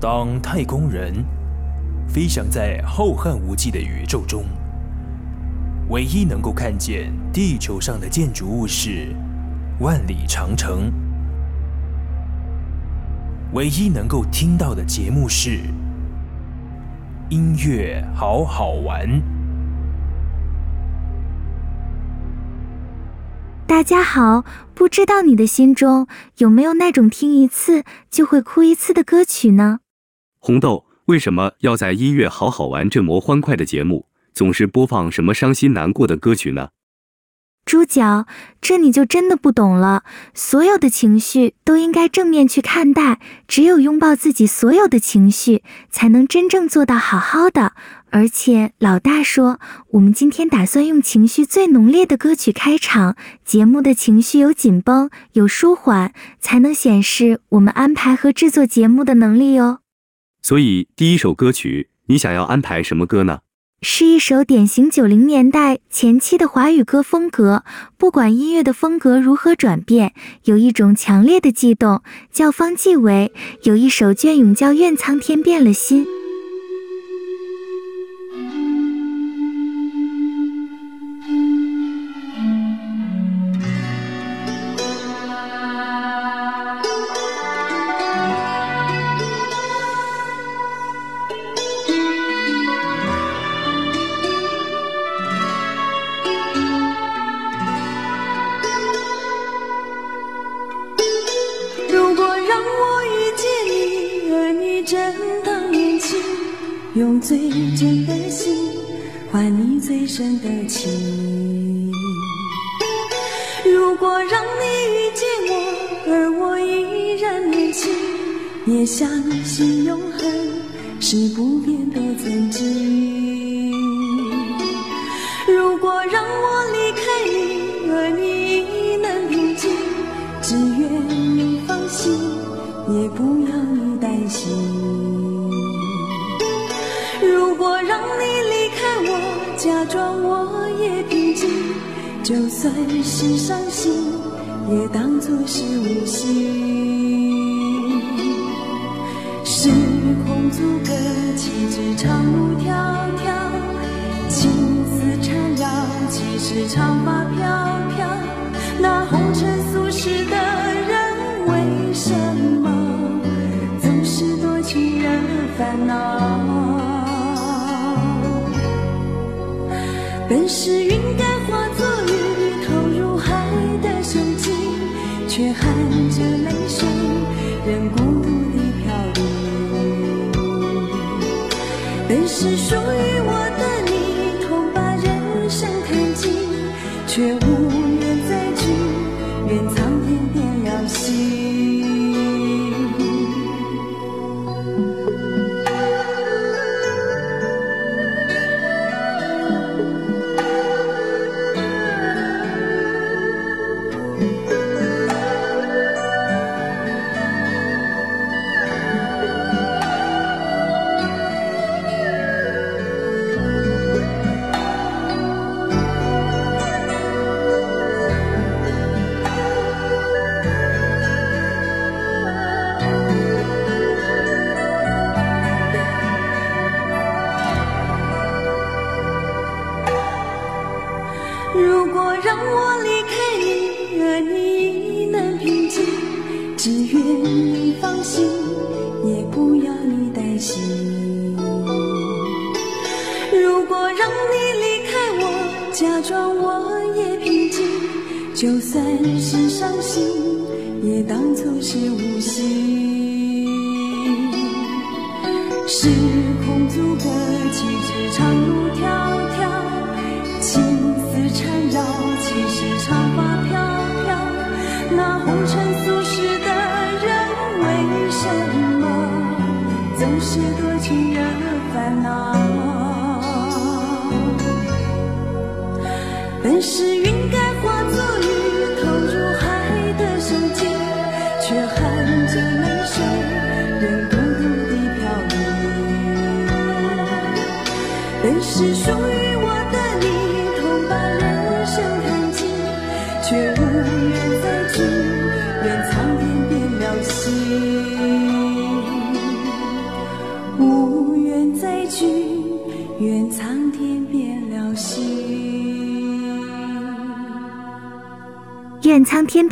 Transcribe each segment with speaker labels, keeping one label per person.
Speaker 1: 当太空人飞翔在浩瀚无际的宇宙中，唯一能够看见地球上的建筑物是万里长城，唯一能够听到的节目是音乐好好玩。
Speaker 2: 大家好，不知道你的心中有没有那种听一次就会哭一次的歌曲呢？
Speaker 3: 红豆为什么要在音乐好好玩这么欢快的节目总是播放什么伤心难过的歌曲呢？
Speaker 2: 猪脚，这你就真的不懂了。所有的情绪都应该正面去看待，只有拥抱自己所有的情绪，才能真正做到好好的。而且老大说，我们今天打算用情绪最浓烈的歌曲开场，节目的情绪有紧绷，有舒缓，才能显示我们安排和制作节目的能力哦。
Speaker 3: 所以第一首歌曲，你想要安排什么歌呢？
Speaker 2: 是一首典型九零年代前期的华语歌风格，不管音乐的风格如何转变，有一种强烈的悸动，叫方季韦；有一首隽永，叫怨苍天变了心。
Speaker 4: 正当年轻用最真的心换你最深的情。如果让你遇见我，而我依然年轻，也相信永恒是不变的曾经。如果让我离开你，而你亦能平静，只愿你放心，也不要你担心。就算是伤心，也当作是无心。时空阻隔，岂止长路迢迢，情丝缠绕，岂是长发飘飘。那红尘俗世的人，为什么总是多情人烦恼？本是属于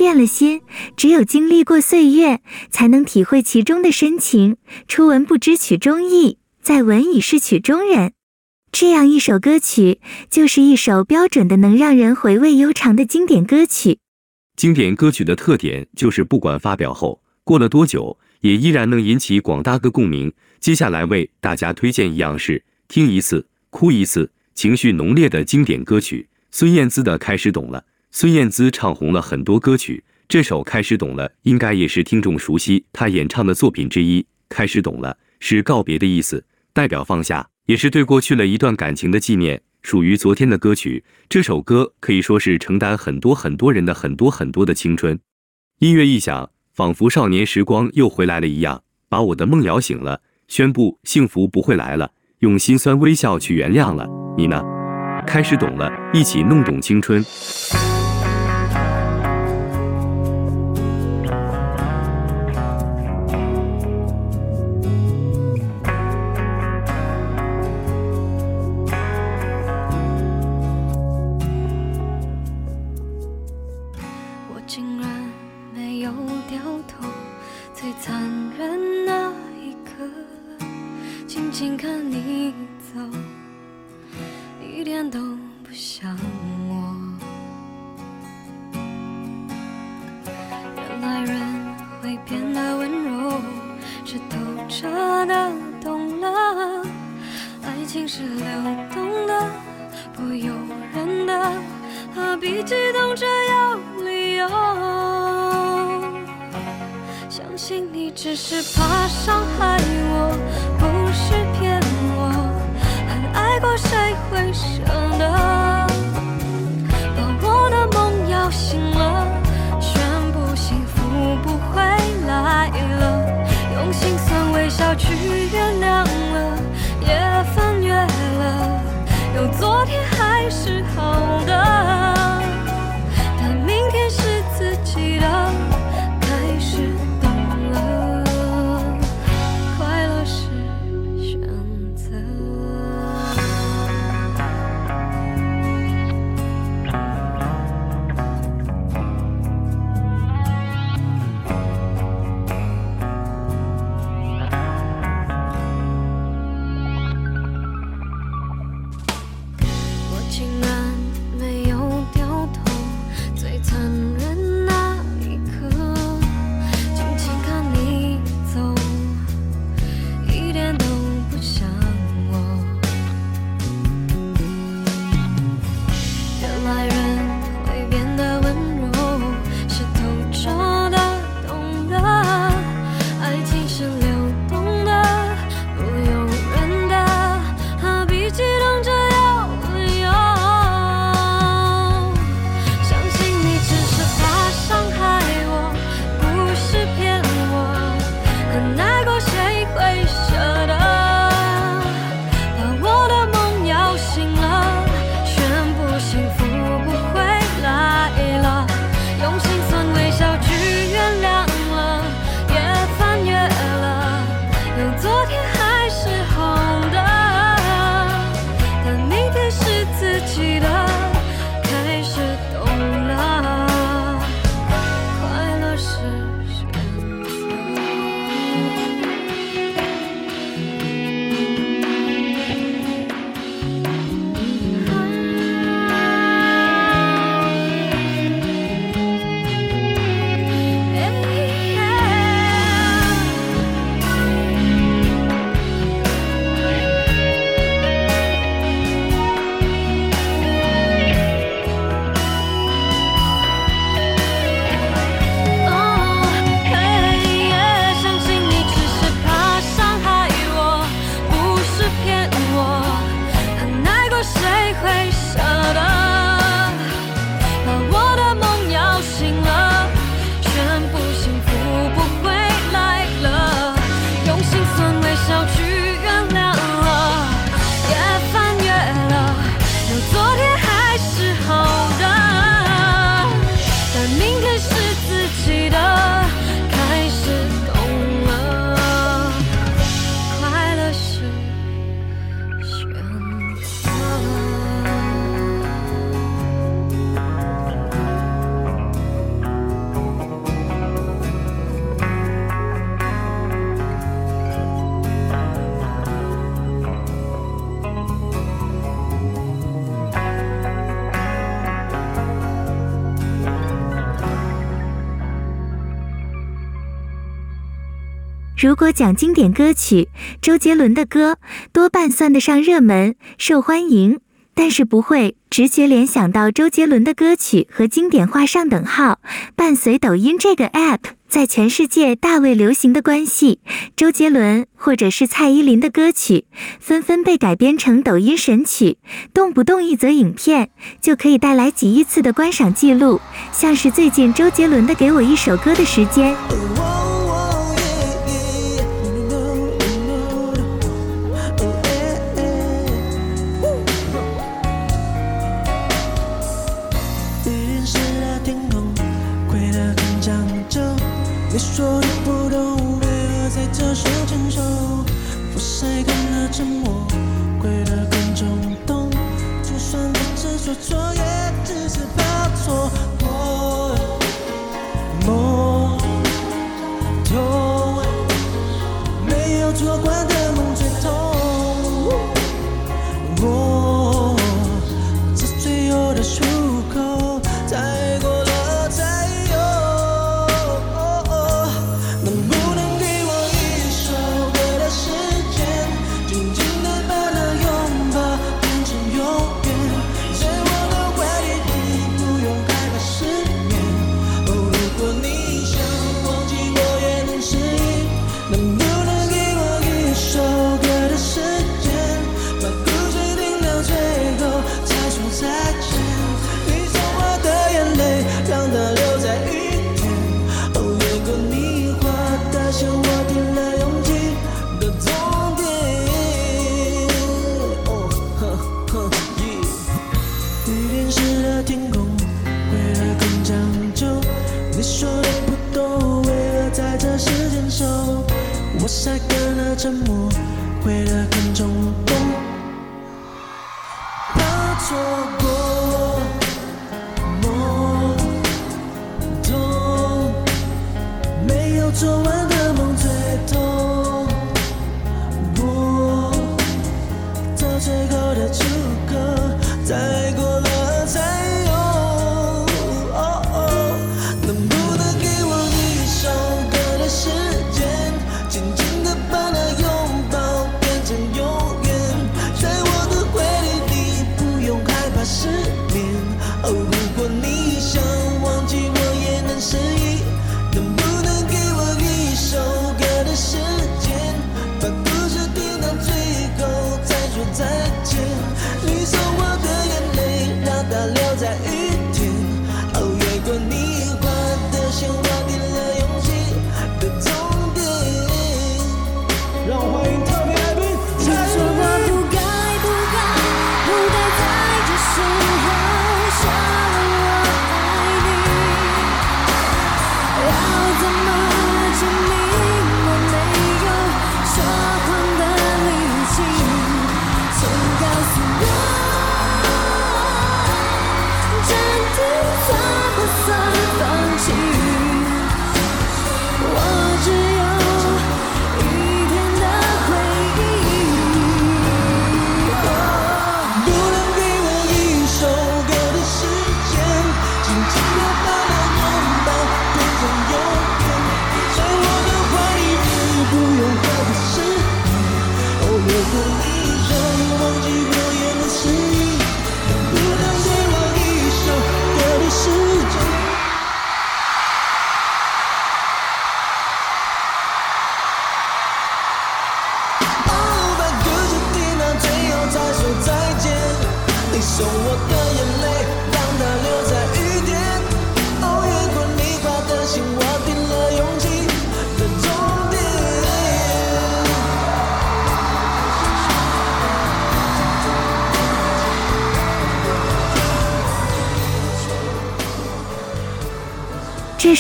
Speaker 4: 变了心，只
Speaker 2: 有经历过岁月，才能体会其中的深情。初闻不知曲中意，再闻已是曲中人。这样一首歌曲，就是一首标准的能让人回味悠长的经典歌曲。
Speaker 5: 经典歌曲的特点就是，不管发表后过了多久，也依然能引起广大的共鸣。接下来为大家推荐一样是听一次哭一次，情绪浓烈的经典歌曲——孙燕姿的《开始懂了》。孙燕姿唱红了很多歌曲，这首《开始懂了》应该也是听众熟悉她演唱的作品之一。开始懂了是告别的意思，代表放下，也是对过去了一段感情的纪念，属于昨天的歌曲。这首歌可以说是承担很多很多人的很多很多的青春。音乐一响，仿佛少年时光又回来了一样，把我的梦摇醒了，宣布幸福不会来了，用心酸微笑去原谅了。你呢？开始懂了，一起弄懂青春。
Speaker 2: 如果讲经典歌曲，周杰伦的歌多半算得上热门，受欢迎。但是不会直觉联想到周杰伦的歌曲和经典画上等号。伴随抖音这个 app 在全世界大为流行的关系，周杰伦或者是蔡依林的歌曲纷纷被改编成抖音神曲，动不动一则影片就可以带来几亿次的观赏记录。像是最近周杰伦的《给我一首歌的时间》。
Speaker 6: 你说你不懂，为何在这时牵手？我晒干了沉默，跪得更冲动。就算不知所措，不懂为何在这时间守，我晒干了沉默，悔得很
Speaker 2: 冲。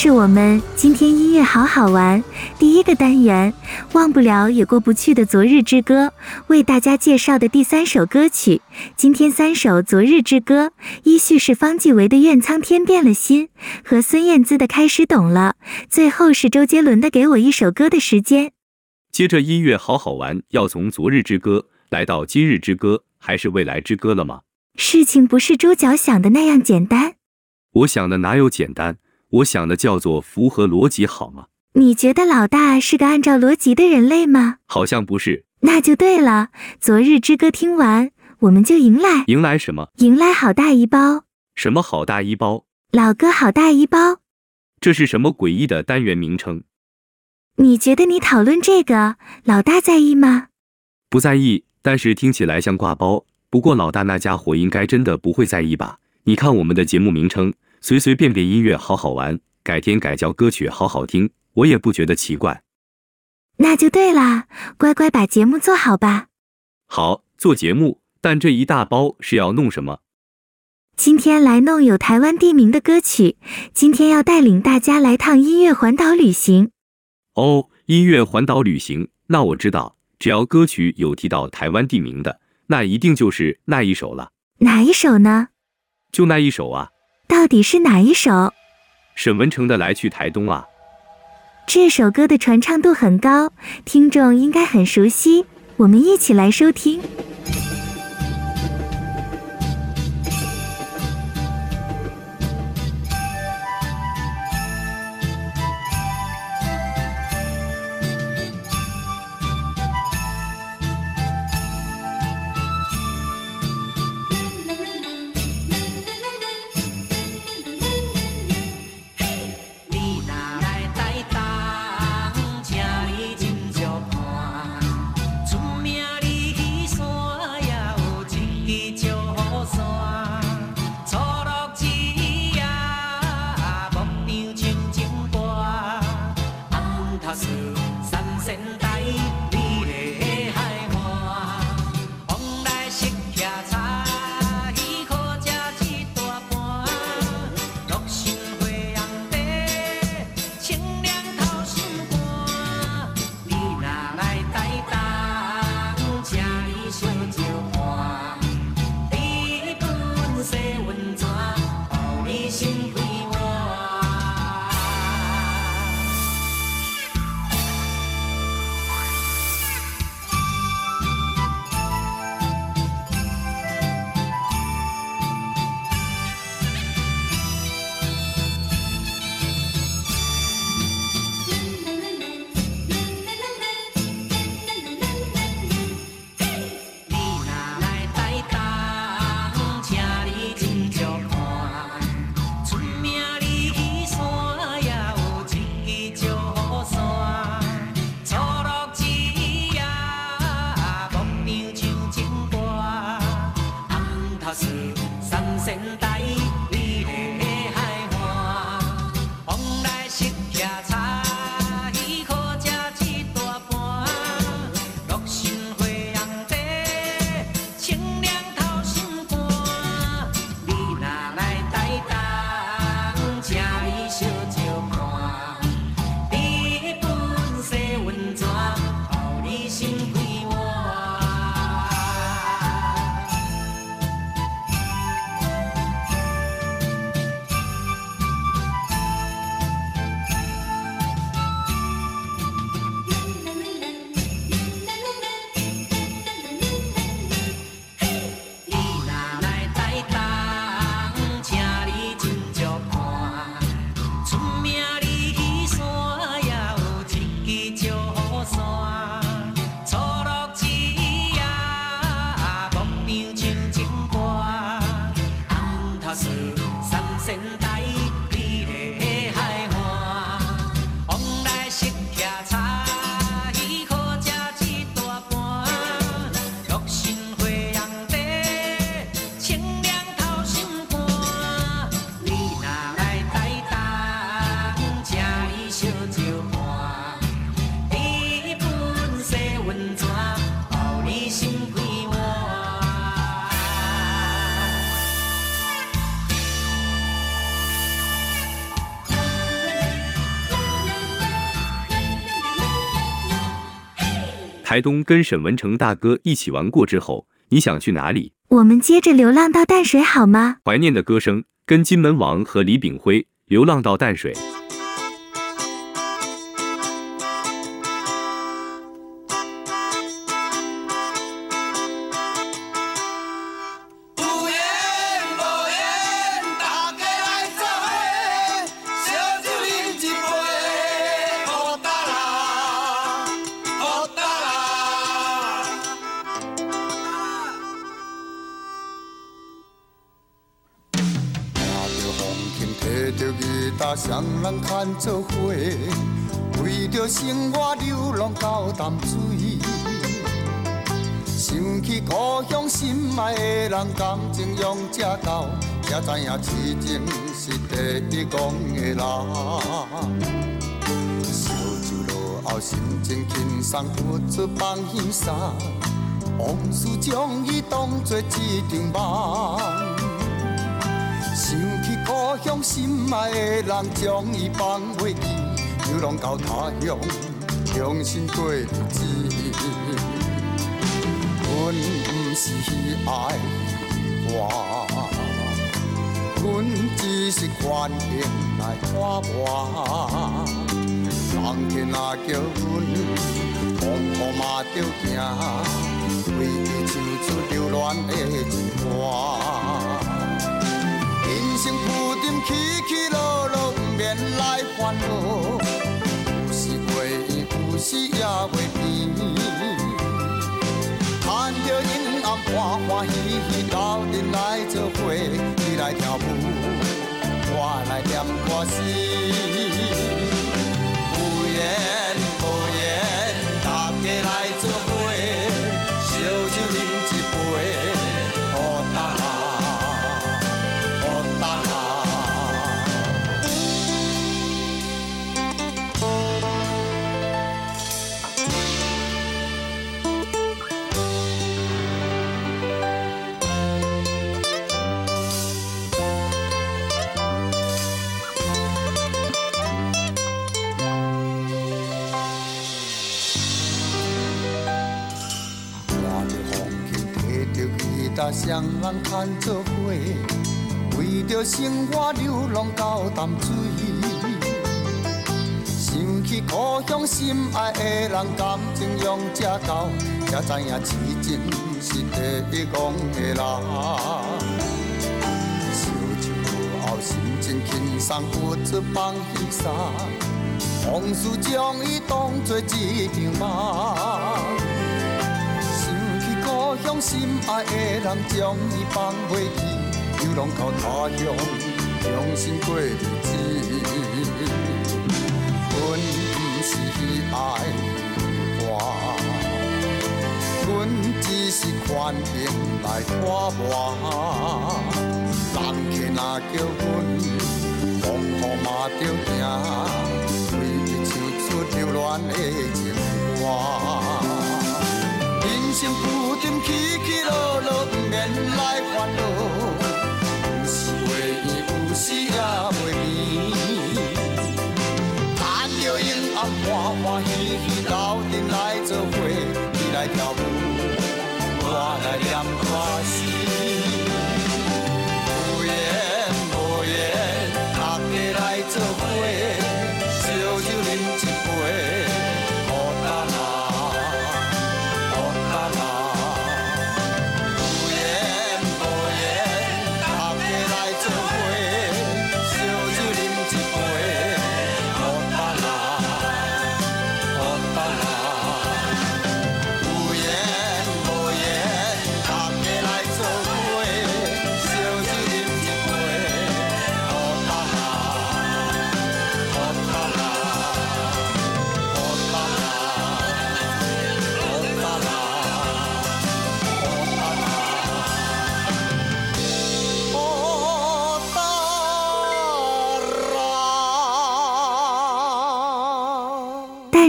Speaker 2: 是我们今天音乐好好玩第一个单元，忘不了也过不去的昨日之歌，为大家介绍的第三首歌曲。今天三首昨日之歌，依序是方季韦的《愿苍天变了心》和孙燕姿的《开始懂了》，最后是周杰伦的《给我一首歌的时间》。
Speaker 3: 接着音乐好好玩，要从昨日之歌来到今日之歌，还是未来之歌了吗？
Speaker 2: 事情不是猪脚想的那样简单。
Speaker 3: 我想的哪有简单？我想的叫做符合逻辑，好吗？
Speaker 7: 你觉得老大是个按照逻辑的人类吗？
Speaker 3: 好像不是。
Speaker 7: 那就对了。昨日之歌听完，我们就迎来
Speaker 3: 迎来什么？
Speaker 7: 迎来好大一包。
Speaker 3: 什么好大一包？
Speaker 7: 老哥好大一包。
Speaker 3: 这是什么诡异的单元名称？
Speaker 7: 你觉得你讨论这个，老大在意吗？
Speaker 3: 不在意，但是听起来像挂包。不过老大那家伙应该真的不会在意吧？你看我们的节目名称，随随便便音乐好好玩，改天改叫歌曲好好听，我也不觉得奇怪。
Speaker 7: 那就对啦，乖乖把节目做好吧。
Speaker 3: 好，做节目，但这一大包是要弄什么？
Speaker 7: 今天来弄有台湾地名的歌曲。今天要带领大家来趟音乐环岛旅行。
Speaker 3: 哦，音乐环岛旅行，那我知道，只要歌曲有提到台湾地名的，那一定就是那一首了。
Speaker 7: 哪一首呢？
Speaker 3: 就那一首啊。
Speaker 7: 到底是哪一首？
Speaker 3: 沈文成的《来去台东》啊。
Speaker 7: 这首歌的传唱度很高，听众应该很熟悉。我们一起来收听。
Speaker 3: 台东跟沈文成大哥一起玩过之后，你想去哪里？
Speaker 7: 我们接着流浪到淡水好吗？
Speaker 3: 怀念的歌声，跟金门王和李炳辉流浪到淡水。
Speaker 8: 人牵做伙，为着生活流浪到淡水。想起故乡心爱的人，感情用这厚，才知影痴情是第一讲的人。烧酒落后，心情轻松，不出放轻松，往事将伊当作一场梦。想起故乡心爱的人，将伊放袂记，流浪到他乡，重新过日子。阮不是爱我，阮只是环境来拖磨。人天若叫阮，风雨嘛着行，为伊唱出流恋的情歌。人生浮沉起起落落，不免来烦恼，有时会怨，有时也会甜。看着阴暗，欢欢喜喜，斗阵来做伙，你来跳舞，我来念歌词。双人牵做伙，为着生活流浪到淡水。想起故乡心爱的人，感情用这厚，才知影痴情是第一讲的人。烧酒后心情轻松，不出放轻松，往事将伊当作一场梦。心爱的人将伊放袂记，流浪到他乡，重新过日子。阮不是爱我，阮只是环境来拖磨。人客若叫阮，风雨嘛着行，为伊唱出流恋的情歌。人生浮沉起起落落，不免来烦恼。有时会怨，有时也袂甜。看着阴暗，欢欢喜喜，斗阵来做伙，你来跳舞，我来念歌
Speaker 2: 词。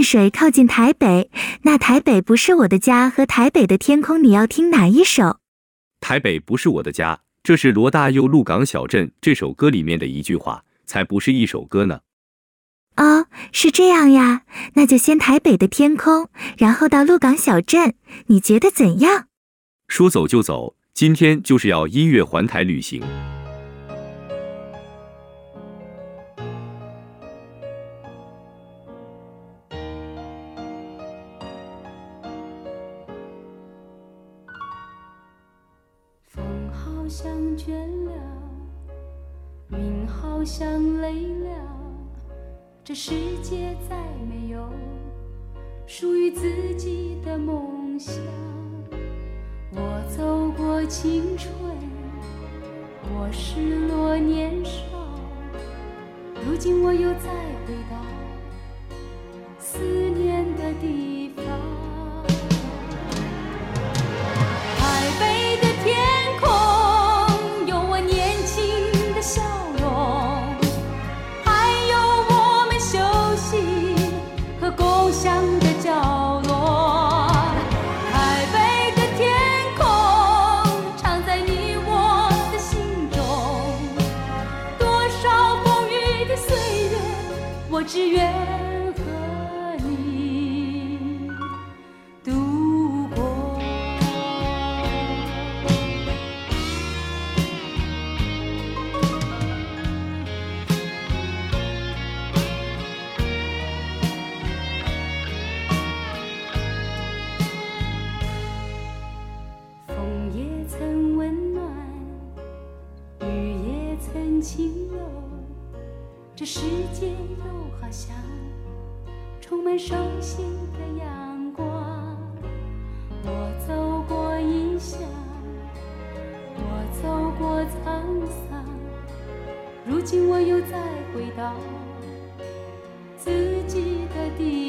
Speaker 2: 水靠近台北，那台北不是我的家和台北的天空，你要听哪一首？
Speaker 3: 台北不是我的家，这是罗大佑《鹿港小镇》这首歌里面的一句话，才不是一首歌呢。
Speaker 2: 哦，是这样呀，那就先台北的天空，然后到鹿港小镇，你觉得怎样？
Speaker 3: 说走就走，今天就是要音乐环台旅行。
Speaker 9: 好像累了，这世界再没有属于自己的梦想。我走过青春，我失落年少，如今我又再回到思念的地方。充满伤心的阳光。我走过异乡我走过沧桑。如今我又再回到自己的地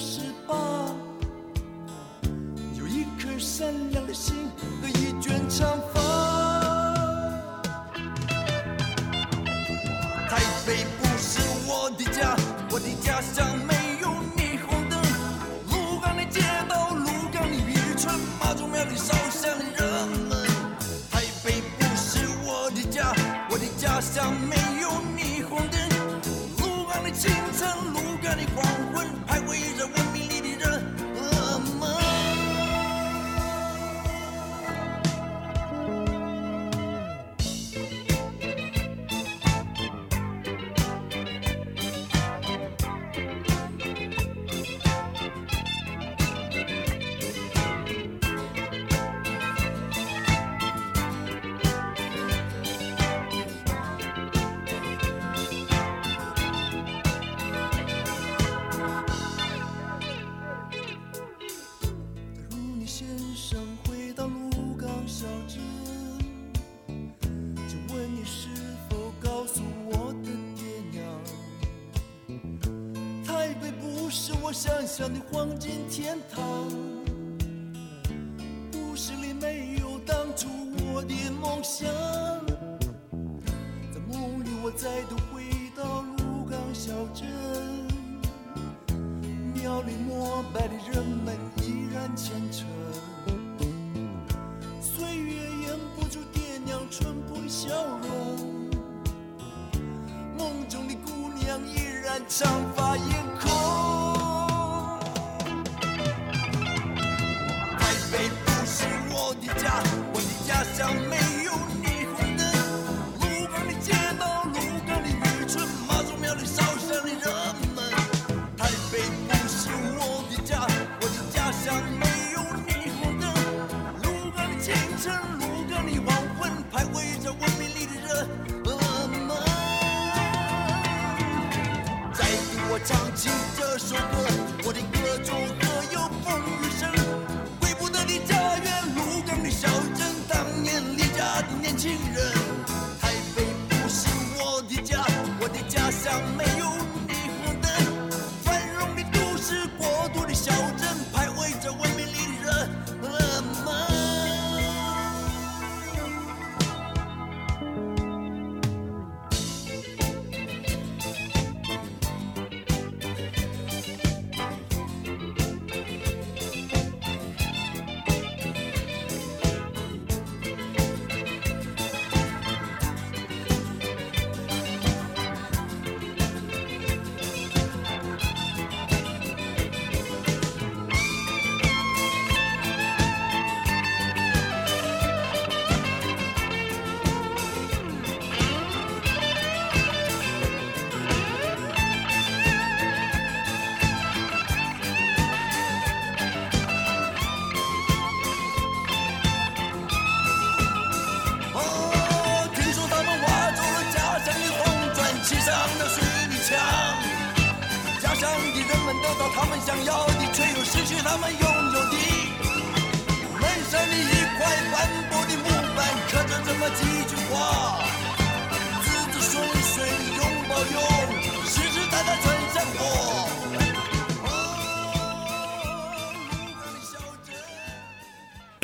Speaker 10: 十八。有一颗善良的心和一卷长发。台北不是我的家我的家乡美想象的黄金天堂。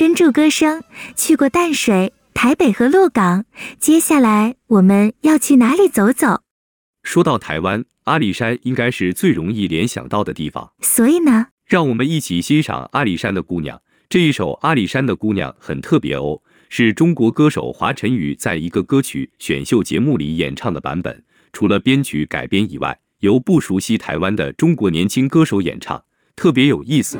Speaker 11: 关注歌声去
Speaker 2: 过淡水台北和鹿港接下来我们要去哪里走走？
Speaker 10: 说到台湾阿里山应该是最容易联想到的地方。
Speaker 2: 所以呢？
Speaker 10: 让我们一起欣赏阿里山的姑娘这一首阿里山的姑娘很特别哦是中国歌手华晨宇在一个歌曲选秀节目里演唱的版本。除了编曲改编以外由不熟悉台湾的中国年轻歌手演唱特别有意思。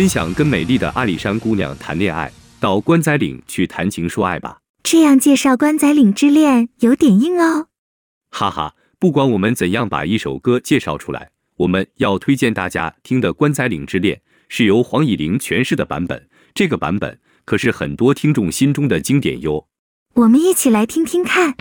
Speaker 3: 真想跟美丽的阿里山姑娘谈恋爱，到关仔岭去谈情说爱吧。
Speaker 5: 这样介绍关仔岭之恋有点硬哦。
Speaker 3: 哈哈，不管我们怎样把一首歌介绍出来，我们要推荐大家听的《关仔岭之恋》是由黄以玲诠释的版本，这个版本可是很多听众心中的经典哟。
Speaker 5: 我们一起来听听看。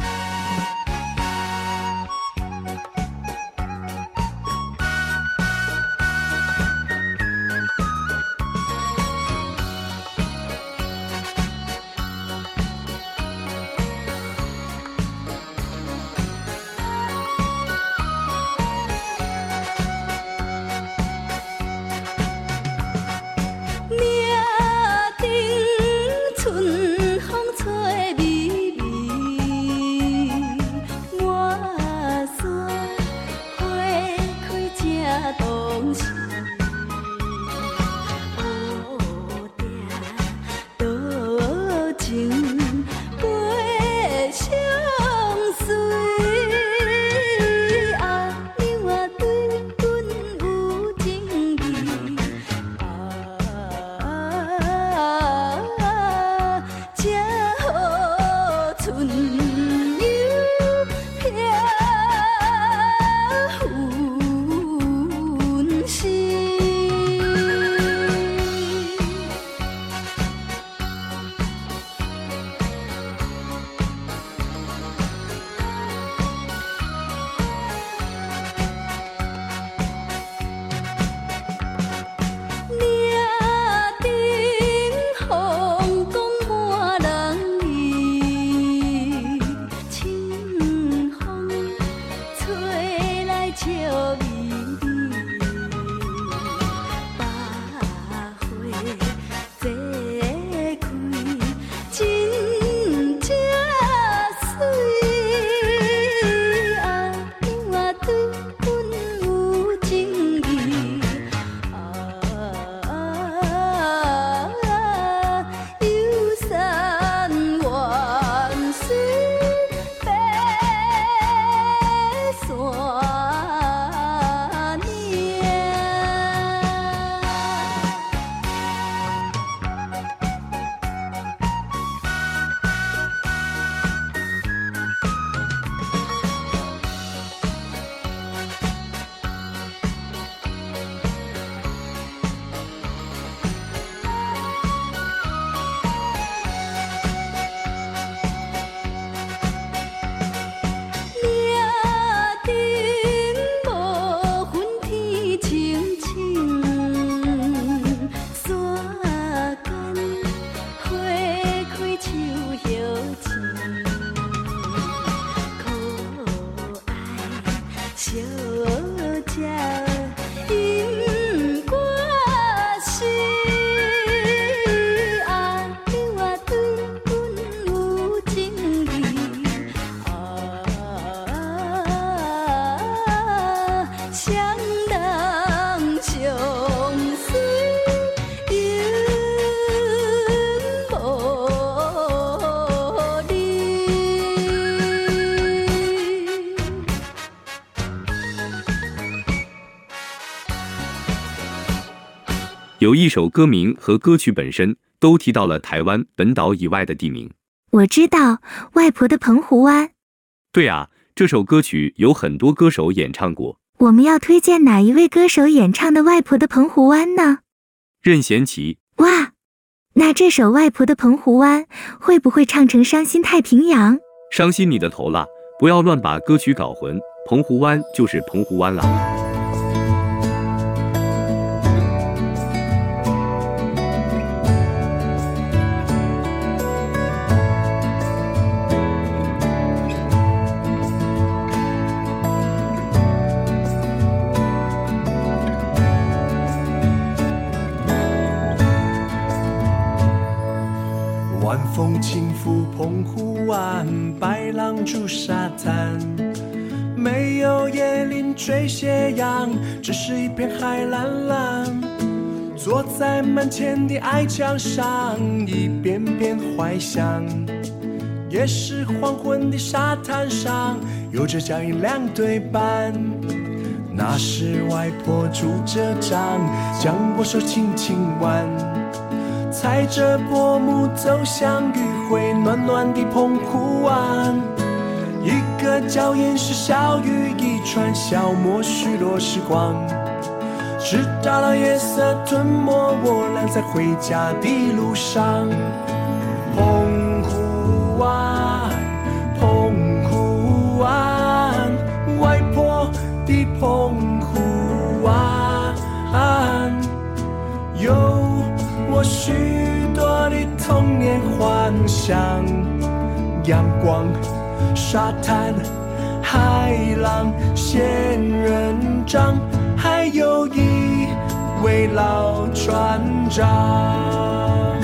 Speaker 3: 有一首歌名和歌曲本身都提到了台湾本岛以外的地名。
Speaker 2: 我知道外婆的澎湖湾。
Speaker 3: 对啊，这首歌曲有很多歌手演唱过。
Speaker 2: 我们要推荐哪一位歌手演唱的《外婆的澎湖湾》呢？
Speaker 3: 任贤齐。
Speaker 2: 哇，那这首《外婆的澎湖湾》会不会唱成《伤心太平洋》？
Speaker 3: 伤心你的头啦！不要乱把歌曲搞混，澎湖湾就是澎湖湾啦。
Speaker 12: 只是一片海蓝蓝。坐在门前的矮墙上，一遍遍怀想。也是黄昏的沙滩上，有着脚印两对半。那是外婆拄着杖，将我手轻轻挽。踩着薄暮走向余晖暖暖的澎湖湾，一个脚印是小雨一串，消磨许多时光。直到了夜色吞没我俩在回家的路上。澎湖湾，澎湖湾，外婆的澎湖湾，有我许多的。童年幻想，阳光、沙滩、海浪、仙人掌，还有一位老船长。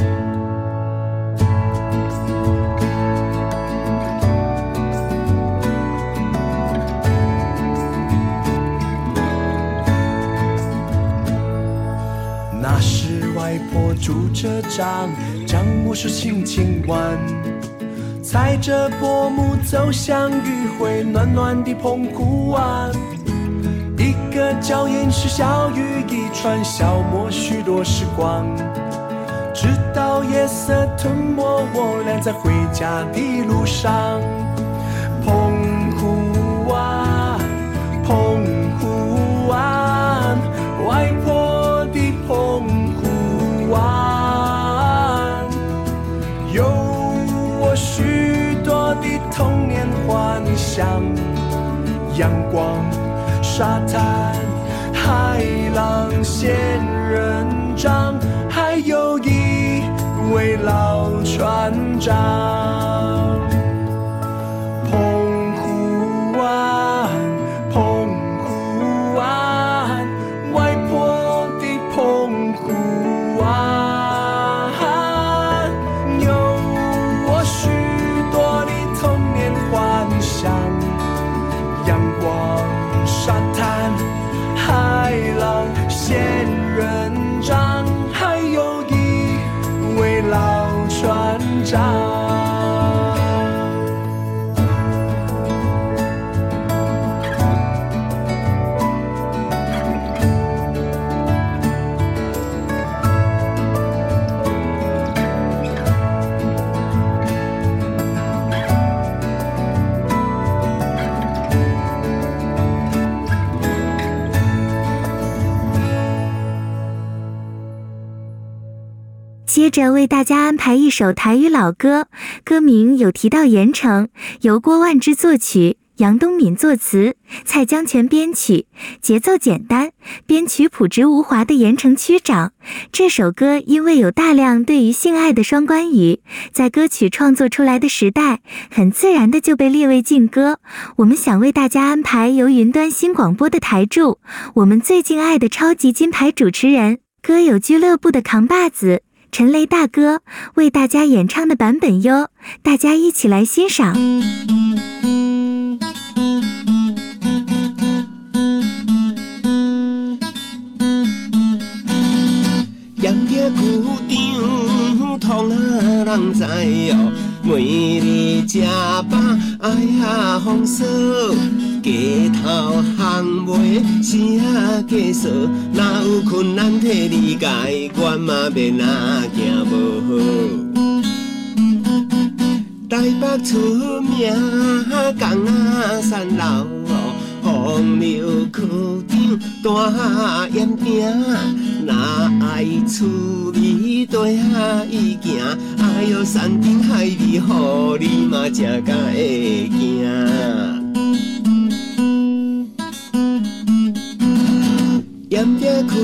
Speaker 12: 那时外婆拄着杖。将我手轻轻挽，踩着薄暮走向余会暖暖的澎湖湾。一个脚印是小雨一串，消磨许多时光。直到夜色吞没我俩在回家的路上。沙滩、海浪、仙人掌，还有一位老船
Speaker 2: 长。着为大家安排一首台语老歌，歌名有提到盐城，由郭万之作曲，杨东敏作词，蔡江泉编曲，节奏简单，编曲朴实无华的盐城区长。这首歌因为有大量对于性爱的双关语，在歌曲创作出来的时代，很自然的就被列为禁歌。我们想为大家安排由云端新广播的台柱，我们最敬爱的超级金牌主持人，歌友俱乐部的扛把子。陈雷大哥为大家演唱的版本哟，大家一起来欣赏。
Speaker 13: 每日吃饱，哎呀风骚，街头巷尾是啊计数，哪有困难替你解，我嘛免啊行无好。台北出名，港啊三楼，风流课长大烟饼，哪爱趣味底下伊行，哎哟山珍海味，予你嘛食甲会惊。盐店课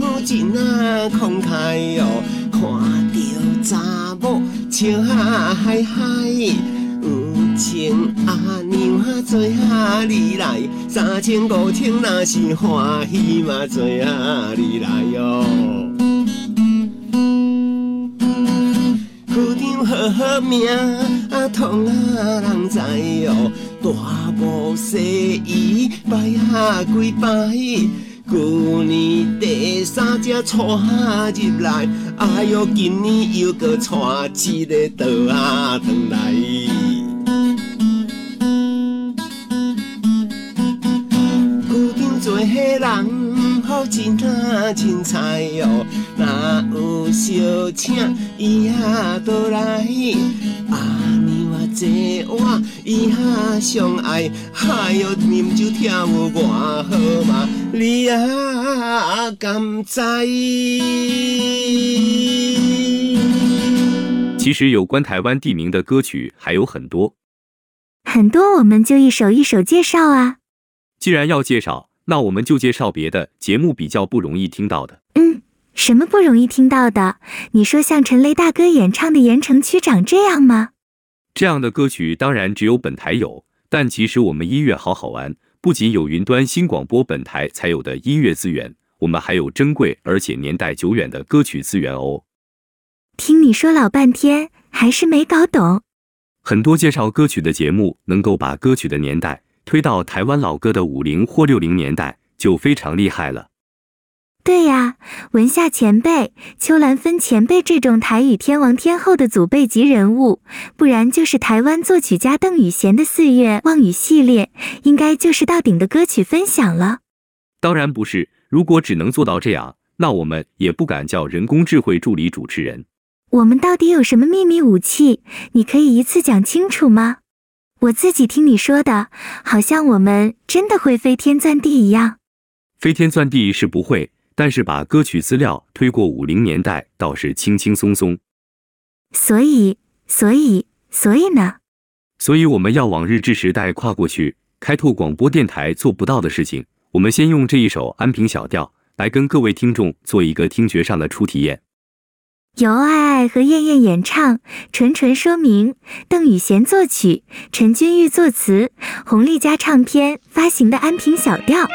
Speaker 13: 长真啊慷慨哦，看着查某。笑啊嗨嗨，有情阿娘啊，做哈你来，三千五千若是欢喜嘛，做哈你来哟。区长好好名，通啊人知哦，大步细姨拜下几摆。旧年第三只带入来，哎哟，今年又阁带一个倒啊转来。场做伙人好真啊凊彩哟，若有小请伊啊倒来。这我以下相爱，哎哟，啉酒跳舞偌好嘛，你啊敢知？
Speaker 3: 其实有关台湾地名的歌曲还有很多，
Speaker 2: 很多我们就一首一首介绍啊。
Speaker 3: 既然要介绍，那我们就介绍别的节目比较不容易听到的。
Speaker 2: 嗯，什么不容易听到的？你说像陈雷大哥演唱的《盐城区长》这样吗？
Speaker 3: 这样的歌曲当然只有本台有，但其实我们音乐好好玩，不仅有云端新广播本台才有的音乐资源，我们还有珍贵而且年代久远的歌曲资源哦。
Speaker 2: 听你说老半天，还是没搞懂。
Speaker 3: 很多介绍歌曲的节目能够把歌曲的年代推到台湾老歌的五零或六零年代，就非常厉害了。
Speaker 2: 对呀，文夏前辈、邱兰芬前辈这种台语天王天后的祖辈级人物，不然就是台湾作曲家邓雨贤的四月望雨系列，应该就是到顶的歌曲分享了。
Speaker 3: 当然不是，如果只能做到这样，那我们也不敢叫人工智慧助理主持人。
Speaker 2: 我们到底有什么秘密武器？你可以一次讲清楚吗？我自己听你说的，好像我们真的会飞天钻地一样。
Speaker 3: 飞天钻地是不会。但是把歌曲资料推过五零年代倒是轻轻松松。
Speaker 2: 所以，所以，所以呢？
Speaker 3: 所以我们要往日治时代跨过去，开拓广播电台做不到的事情。我们先用这一首安平小调来跟各位听众做一个听觉上的初体验。
Speaker 2: 由爱爱和燕燕演唱，纯纯说明，邓雨贤作曲，陈君玉作词，红利家唱片发行的安平小
Speaker 14: 调。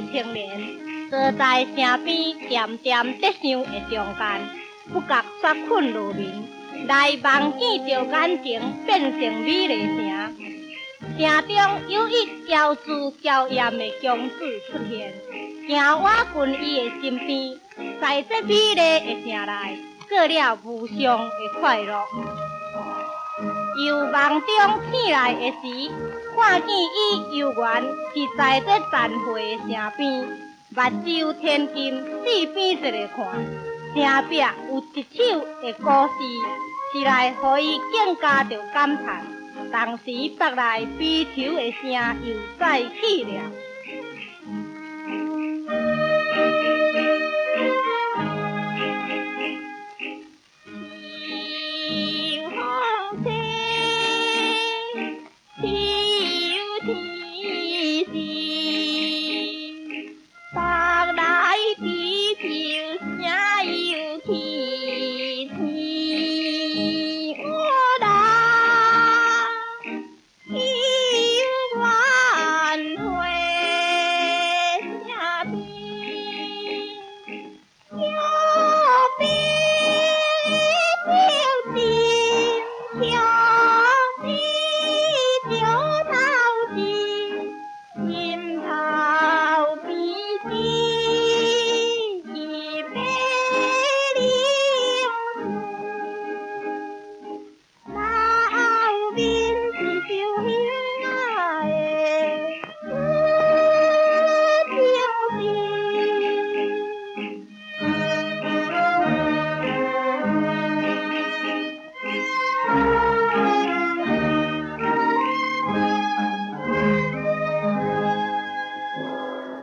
Speaker 14: 的青年，坐在城边恬恬德相的中间，不觉煞困入眠，来梦见着眼前变成美丽城，城中有一娇姿娇艳的公子出现，行我近伊的身边，在这美丽的城内过了无上的快乐。由梦中醒来的时。看见伊游园是在这残废的城边，目睭天金四边一个看，城壁有一首的故事，是来予伊更加着感叹。当时北来悲愁的声又再起了。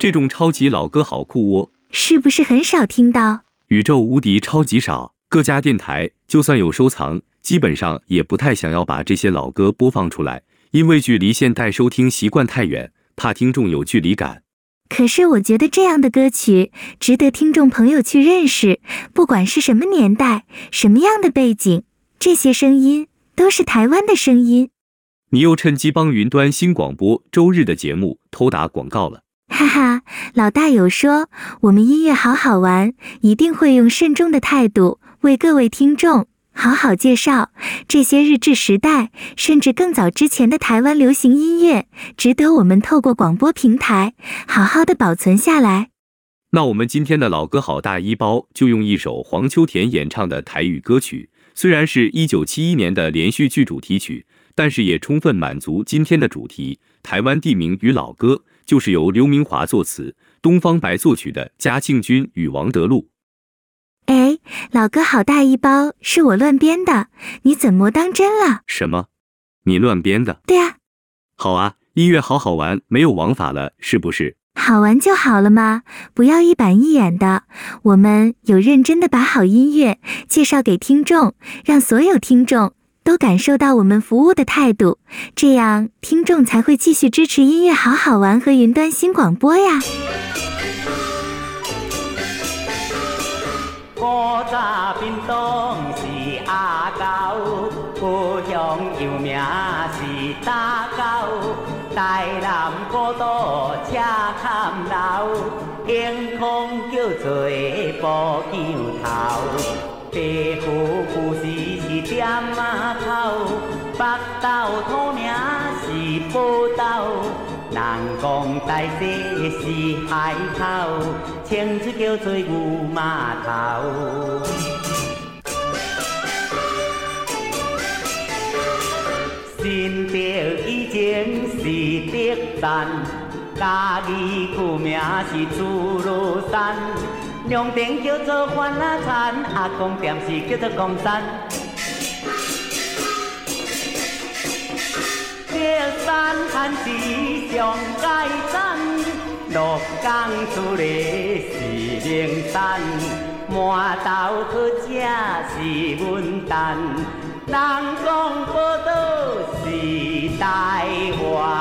Speaker 3: 这种超级老歌好酷哦，
Speaker 2: 是不是很少听到？
Speaker 3: 宇宙无敌超级少，各家电台就算有收藏，基本上也不太想要把这些老歌播放出来，因为距离现代收听习惯太远，怕听众有距离感。
Speaker 2: 可是我觉得这样的歌曲值得听众朋友去认识，不管是什么年代、什么样的背景，这些声音都是台湾的声音。
Speaker 3: 你又趁机帮云端新广播周日的节目偷打广告了。
Speaker 2: 哈哈，老大有说，我们音乐好好玩，一定会用慎重的态度为各位听众好好介绍这些日治时代甚至更早之前的台湾流行音乐，值得我们透过广播平台好好的保存下来。
Speaker 3: 那我们今天的老歌好大一包，就用一首黄秋田演唱的台语歌曲，虽然是一九七一年的连续剧主题曲，但是也充分满足今天的主题——台湾地名与老歌。就是由刘明华作词、东方白作曲的《嘉庆君与王德禄》。
Speaker 2: 哎，老哥好大一包，是我乱编的，你怎么当真了？
Speaker 3: 什么？你乱编的？
Speaker 2: 对啊。
Speaker 3: 好啊，音乐好好玩，没有王法了，是不是？
Speaker 2: 好玩就好了嘛，不要一板一眼的。我们有认真的把好音乐介绍给听众，让所有听众。都感受到我们服务的态度，这样听众才会继续支持音乐好好玩和云端新广播呀。
Speaker 15: 古早屏东是阿狗，故乡有名是打狗，台南古都车坎老，天空叫做布桥头。地府故事是店仔口，北斗土名是宝岛，南港大西是海口，清水叫做牛马头。新竹以前是竹山，家己古名是猪肉山。龙店叫做欢乐餐，阿公店是叫做公山。这山汉是上界山，鹿港厝里是灵山，满岛好食是文旦，人讲宝岛是台湾。